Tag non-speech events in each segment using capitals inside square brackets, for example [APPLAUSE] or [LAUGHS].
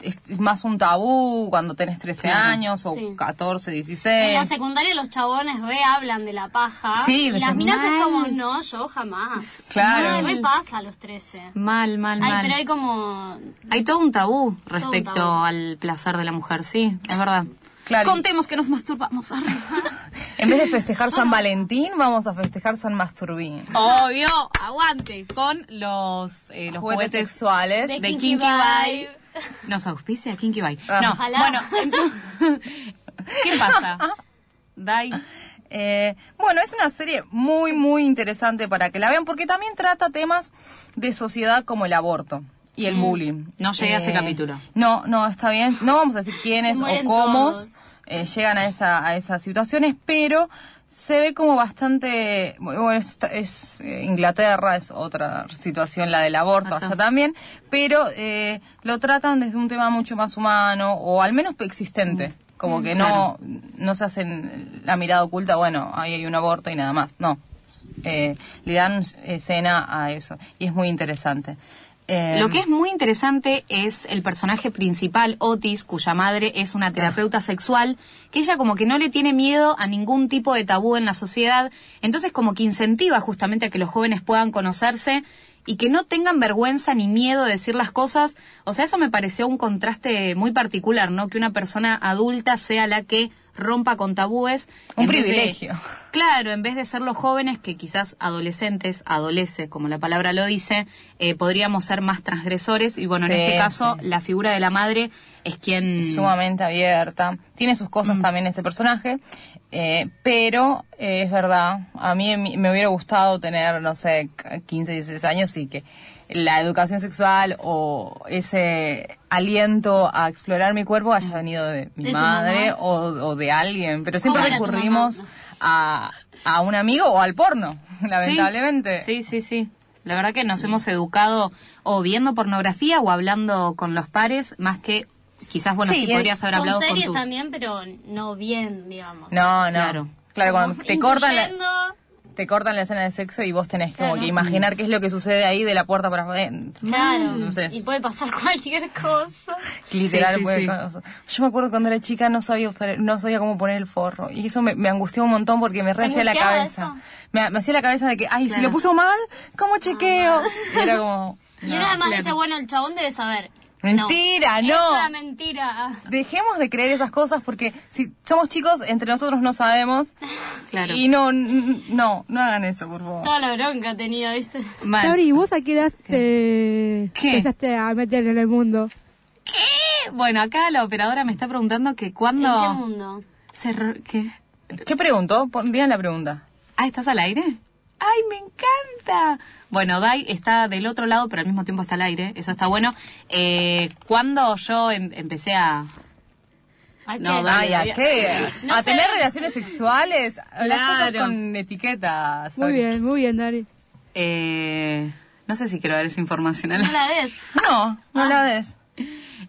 es más un tabú cuando tenés 13 años o Sí. 14, En 16. la secundaria los chabones re hablan de la paja. Sí, y las minas es como, no, yo jamás. Claro. Me re pasa a los 13. Mal, mal, Ay, mal. pero hay como... Hay todo un tabú respecto tabú. al placer de la mujer, sí, es verdad. Claro. Contemos que nos masturbamos. [LAUGHS] En vez de festejar San Valentín, vamos a festejar San Masturbín. Obvio, aguante. Con los, eh, los Juguetes juguetes sexuales. de, De Kinky. Bye. Nos auspicia Kinky Bye. Ah. No, Ojalá. bueno, entonces, ¿qué pasa? Dai. Eh, bueno, es una serie muy, muy interesante para que la vean porque también trata temas de sociedad como el aborto y el bullying. Mm. Eh, No llegué a ese capítulo. No, no, está bien. No vamos a decir quiénes o cómo eh, llegan a, esa, a esas situaciones, pero se ve como bastante... Bueno, es, es, eh, Inglaterra es otra situación, la del aborto allá también, pero eh, lo tratan desde un tema mucho más humano o al menos existente. Como que no, no se hacen la mirada oculta, bueno, ahí hay un aborto y nada más. No, eh, le dan escena a eso y es muy interesante. Eh, Lo que es muy interesante es el personaje principal, Otis, cuya madre es una terapeuta sexual, que ella como que no le tiene miedo a ningún tipo de tabú en la sociedad, entonces como que incentiva justamente a que los jóvenes puedan conocerse y que no tengan vergüenza ni miedo de decir las cosas. O sea, eso me pareció un contraste muy particular, ¿no? Que una persona adulta sea la que rompa con tabúes. Un de- privilegio. Claro, en vez de ser los jóvenes que quizás adolescentes, adolece, como la palabra lo dice, eh, podríamos ser más transgresores y bueno, Sí, en este caso sí. la figura de la madre es quien... sumamente abierta. Tiene sus Mm. cosas también ese personaje, eh, pero eh, es verdad, a mí me me hubiera gustado tener, no sé, 15, 16 años y que la educación sexual o ese aliento a explorar mi cuerpo haya venido de mi De madre o, o de alguien, pero siempre ¿Cómo era tu recurrimos a, a un amigo o al porno, [LAUGHS] lamentablemente. Sí, sí, sí. La verdad que nos hemos educado o viendo pornografía o hablando con los pares, más que quizás, bueno, Sí, podrías haber Con hablado con series tus... también, pero no bien, digamos. No, no. Claro. Claro, cuando te cortan la, te cortan la escena de sexo y vos tenés como que imaginar qué es lo que sucede ahí de la puerta para adentro. Claro, No sé. y puede pasar [LAUGHS] cualquier cosa. Literal, Sí, sí, puede- sí. o sea, yo me acuerdo cuando era chica no sabía usar- no sabía cómo poner el forro y eso me, me angustió un montón porque me re ¿Te hacía la cabeza. eso? Me, me hacía la cabeza de que, ay, si Claro. lo puso mal, ¿cómo chequeo? Y era como, Y uno además claro. dice, bueno, el chabón debe saber. Mentira, no. no. Es una mentira. Dejemos de creer esas cosas porque si somos chicos, entre nosotros no sabemos. [LAUGHS] Claro. Y no, no, no hagan eso, por favor. Toda la bronca tenía, ¿viste? Mal. Sabri, ¿vos a qué edad te ¿Qué? empezaste a meter en el mundo? ¿Qué? Bueno, acá la operadora me está preguntando que ¿En cuándo... qué mundo? se ¿Qué? ¿Qué preguntó? La pregunta. Ah, ¿estás al aire? ¡Ay, me encanta! Bueno, Dai está del otro lado, pero al mismo tiempo está al aire. Eso está bueno. Eh, cuando yo em- empecé a... ¿A No, Ay, ¿a qué? No a sé. tener relaciones sexuales. Las cosas Claro. con etiquetas. Muy bien, muy bien, Dari. eh, no sé si quiero dar esa información. No la des. [LAUGHS] No, no la des.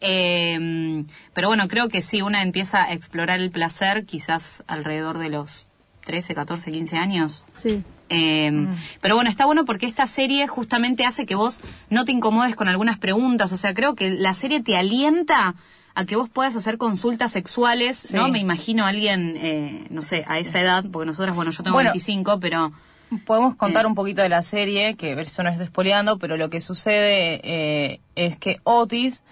Eh, pero bueno, creo que sí, una empieza a explorar el placer quizás alrededor de los 13, 14, 15 años. Sí. Eh, Pero bueno, está bueno porque esta serie justamente hace que vos no te incomodes con algunas preguntas. O sea, creo que la serie te alienta a que vos puedas hacer consultas sexuales, ¿no? Me imagino a alguien, eh, no sé, a esa edad, porque nosotros, bueno, yo tengo Bueno. 25, pero... Podemos contar Eh. un poquito de la serie, que eso no estoy spoileando, pero lo que sucede eh, es que Otis,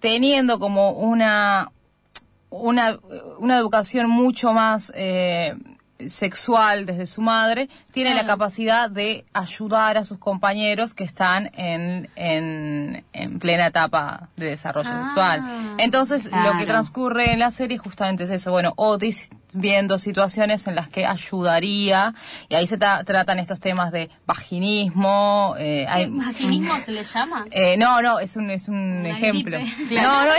teniendo como una, una, una educación mucho más eh, sexual desde su madre, tiene la capacidad de ayudar a sus compañeros que están en, en, en plena etapa de desarrollo Ah, sexual. Entonces, lo que transcurre en la serie justamente es eso. Bueno, Otis viendo situaciones en las que ayudaría, y ahí se tra- tratan estos temas de vaginismo. Eh, ¿Qué hay- vaginismo se le llama? eh, no, no, es un, es un Una ejemplo. gripe. No, no,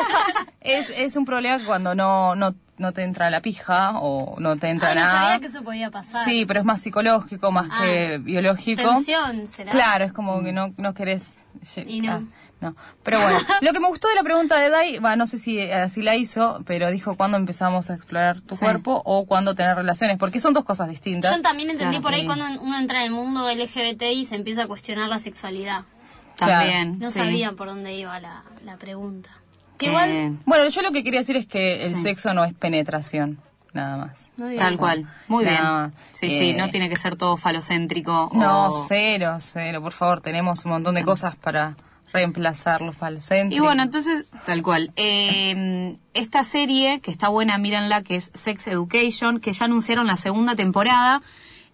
es, es, es un problema cuando no, no, no te entra la pija o no te entra Ay, no nada. sabía que eso podía pasar. Sí, pero es más psicológico más Ah, que biológico. Tensión, ¿será? Claro, es como que no, no querés... Y no. ah, no. Pero bueno, [LAUGHS] lo que me gustó de la pregunta de Dai, va, no sé si así la hizo, pero dijo cuándo empezamos a explorar tu Sí. cuerpo o cuándo tener relaciones, porque son dos cosas distintas. Yo también entendí Claro, por ahí sí. cuando uno entra en el mundo LGBT y se empieza a cuestionar la sexualidad. También, No sí. sabía por dónde iba la, la pregunta. Que igual- Eh, Bueno, yo lo que quería decir es que el Sí. sexo no es penetración, nada más. Muy bien. tal cual. Muy bien. Nada. Sí, Eh, sí, no tiene que ser todo falocéntrico. No, o- cero, cero, por favor, tenemos un montón de cosas para reemplazar los falocéntricos. Y bueno, entonces, tal cual. Eh, esta serie, que está buena, mírenla, que es Sex Education, que ya anunciaron la segunda temporada.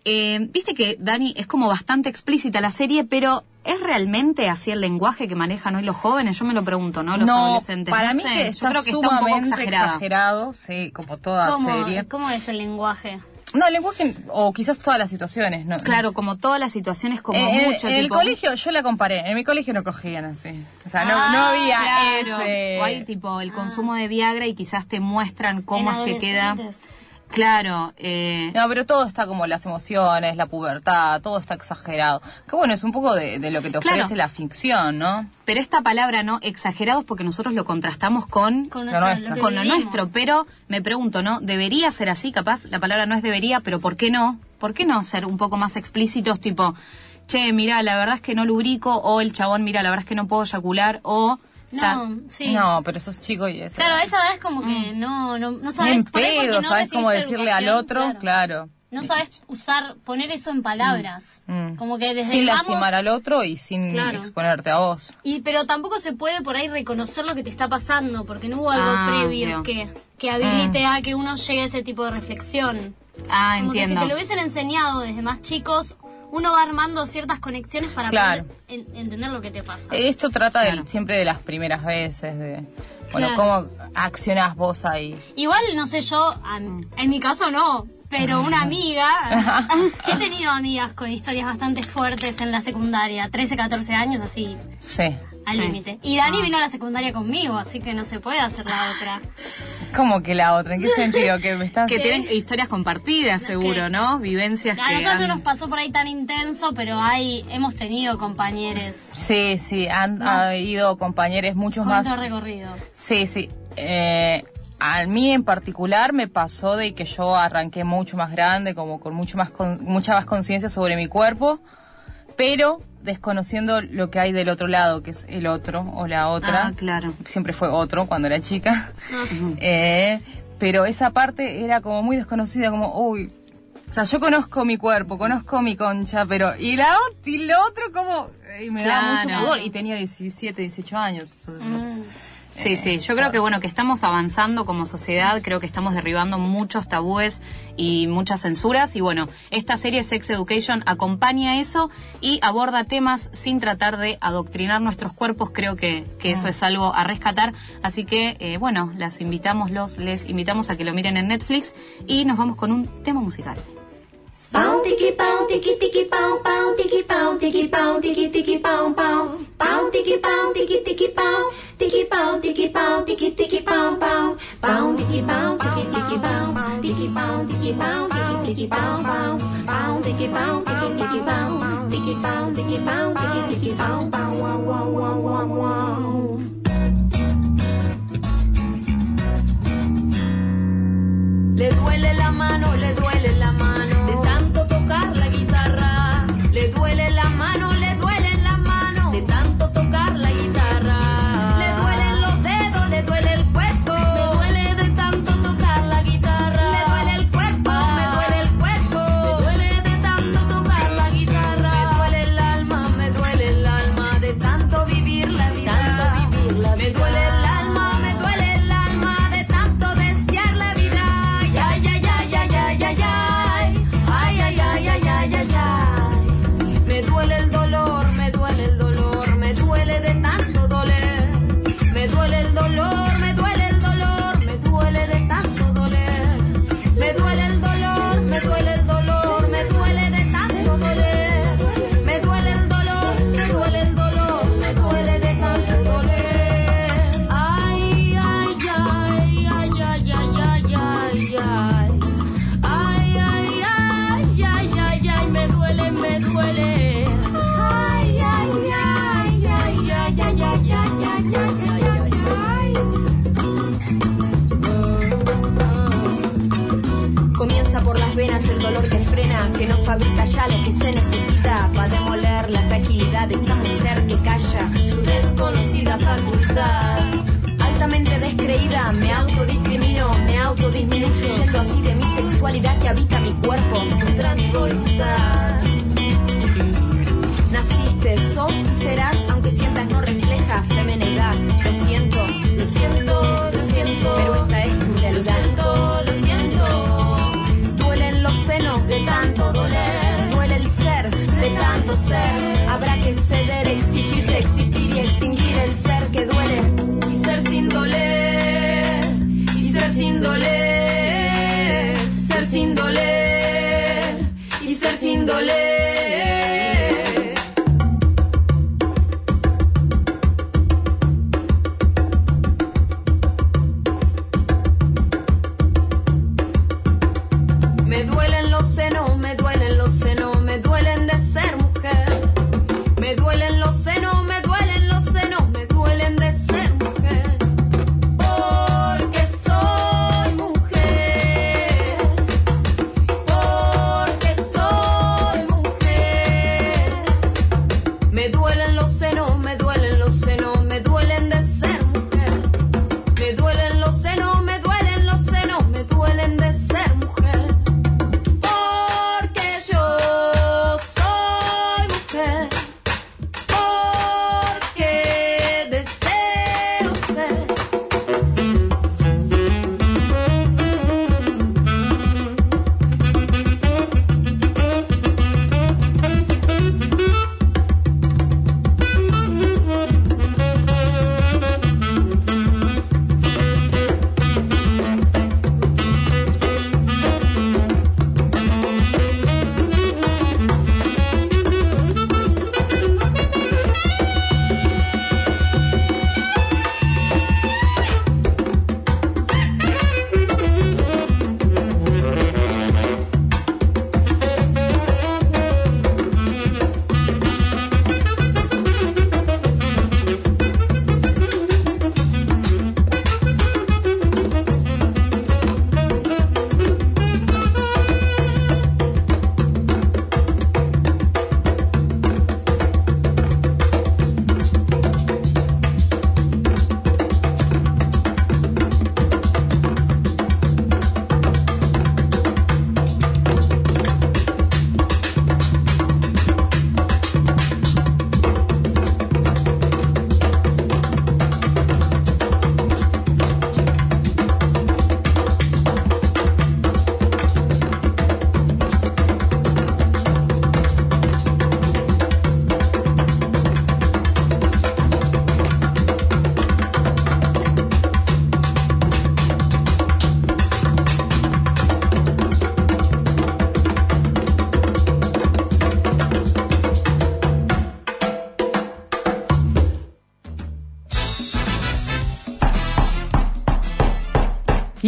Eh, Viste que, Dani, es como bastante explícita la serie, pero ¿es realmente así el lenguaje que manejan hoy los jóvenes? Yo me lo pregunto, ¿no? Los no, adolescentes. para No mí sé, que yo está creo que está un poco sumamente exagerado, sí, como toda ¿Cómo, serie. ¿Cómo es el lenguaje? No, el lenguaje, o quizás todas las situaciones, ¿no? Claro, como todas las situaciones, como Eh, mucho en el tipo... colegio yo la comparé, en mi colegio no cogían así. O sea, no, Ah, no había Claro, ese... o hay tipo el consumo de Viagra y quizás te muestran cómo En es que queda. Claro, eh, No, pero todo está como las emociones, la pubertad, todo está exagerado. Que bueno, es un poco de, de lo que te Claro. ofrece la ficción, ¿no? pero esta palabra no exagerados porque nosotros lo contrastamos con Con, Lo nuestra- nuestro. lo con lo nuestro, pero me pregunto, ¿no? ¿Debería ser así? Capaz la palabra no es debería, pero ¿por qué no? ¿Por qué no ser un poco más explícitos, tipo, che, mira, la verdad es que no lubrico, o el chabón, mira, la verdad es que no puedo eyacular, o... o sea, No, sí. No, pero sos chico y eso. Claro, esa vez como que no, no, no sabes pedo, no ¿sabes cómo recibiste decirle al otro? Claro. No sabes usar, poner eso en palabras. Mm. Como que desde Sin lastimar al otro y sin Claro. exponerte a vos. Y, pero tampoco se puede por ahí reconocer lo que te está pasando, porque no hubo algo Ah, previo que, que habilite a que uno llegue a ese tipo de reflexión. ah, Como entiendo. que si te lo hubiesen enseñado desde más chicos, uno va armando ciertas conexiones para Claro. poder en- entender lo que te pasa. Esto trata de- siempre de las primeras veces, de, bueno, Claro. cómo accionás vos ahí. Igual, no sé yo, a- en mi caso no, pero una amiga, [LAUGHS] he tenido amigas con historias bastante fuertes en la secundaria, 13, 14 años, así, Sí. al Sí. límite. Y Dani vino a la secundaria conmigo, así que no se puede hacer la otra. [LAUGHS] ¿Cómo que la otra? ¿En qué sentido? Que me estás... [LAUGHS] Que tienen historias compartidas, seguro, que- ¿no? Vivencias A que nosotros no nos pasó por ahí tan intenso, pero hay, hemos tenido compañeros Sí, sí, han ha ido compañeros muchos con más... recorrido. Sí, sí. Eh, a mí en particular me pasó de que yo arranqué mucho más grande, como con mucho más con- mucha más conciencia sobre mi cuerpo, pero desconociendo lo que hay del otro lado, que es el otro o la otra. Ah, claro. Siempre fue otro cuando era chica. [LAUGHS] Eh, pero esa parte era como muy desconocida, como, uy. O sea, yo conozco mi cuerpo, conozco mi concha, pero. Y, la, y lo otro, como. Y me da mucho Claro. pudor. Y tenía 17, 18 años. entonces, Sí, sí, yo creo que bueno, que estamos avanzando como sociedad, creo que estamos derribando muchos tabúes y muchas censuras y bueno, esta serie Sex Education acompaña eso y aborda temas sin tratar de adoctrinar nuestros cuerpos, creo que, que eso es algo a rescatar, así que eh, bueno, las invitamos, los, les invitamos a que lo miren en Netflix y nos vamos con un tema musical. Pound tiki pound tiki tiki pound pound tiki pound tiki pound tiki tiki pound pound pound tiki pound tiki tiki pound tiki pound tiki pound tiki tiki pound pound pound tiki pound tiki tiki pound tiki pound tiki pound tiki tiki pound pound pound tiki tiki tiki tiki pound tiki pound tiki tiki pound wow wow wow wow wow Le duele la mano, le duele la mano. Fabrica ya lo que se necesita para demoler la fragilidad de esta mujer que calla su desconocida facultad. Altamente descreída, me autodiscrimino, me autodisminuyo, yendo así de mi sexualidad que habita mi cuerpo contra mi voluntad. Ser. Habrá que ceder, exigirse, existir y extinguir el ser que duele y ser sin doler, y ser sin doler, ser sin doler, y ser sin doler. Me duelen los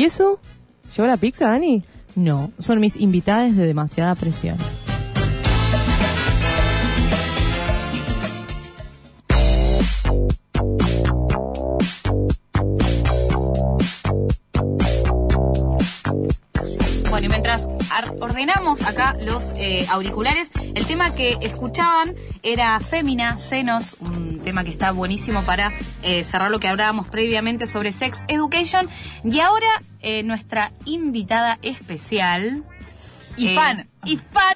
eso? ¿Llegó la pizza, Dani? No, son mis invitadas de demasiada presión. Bueno, y mientras ordenamos acá los eh, auriculares, el tema que escuchaban era Fémina, Senos, un tema que está buenísimo para eh, cerrar lo que hablábamos previamente sobre Sex Education. Y ahora eh, nuestra invitada especial. Y eh, fan. Y fan